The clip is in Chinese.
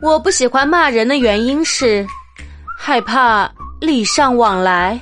我不喜欢骂人的原因是害怕礼尚往来。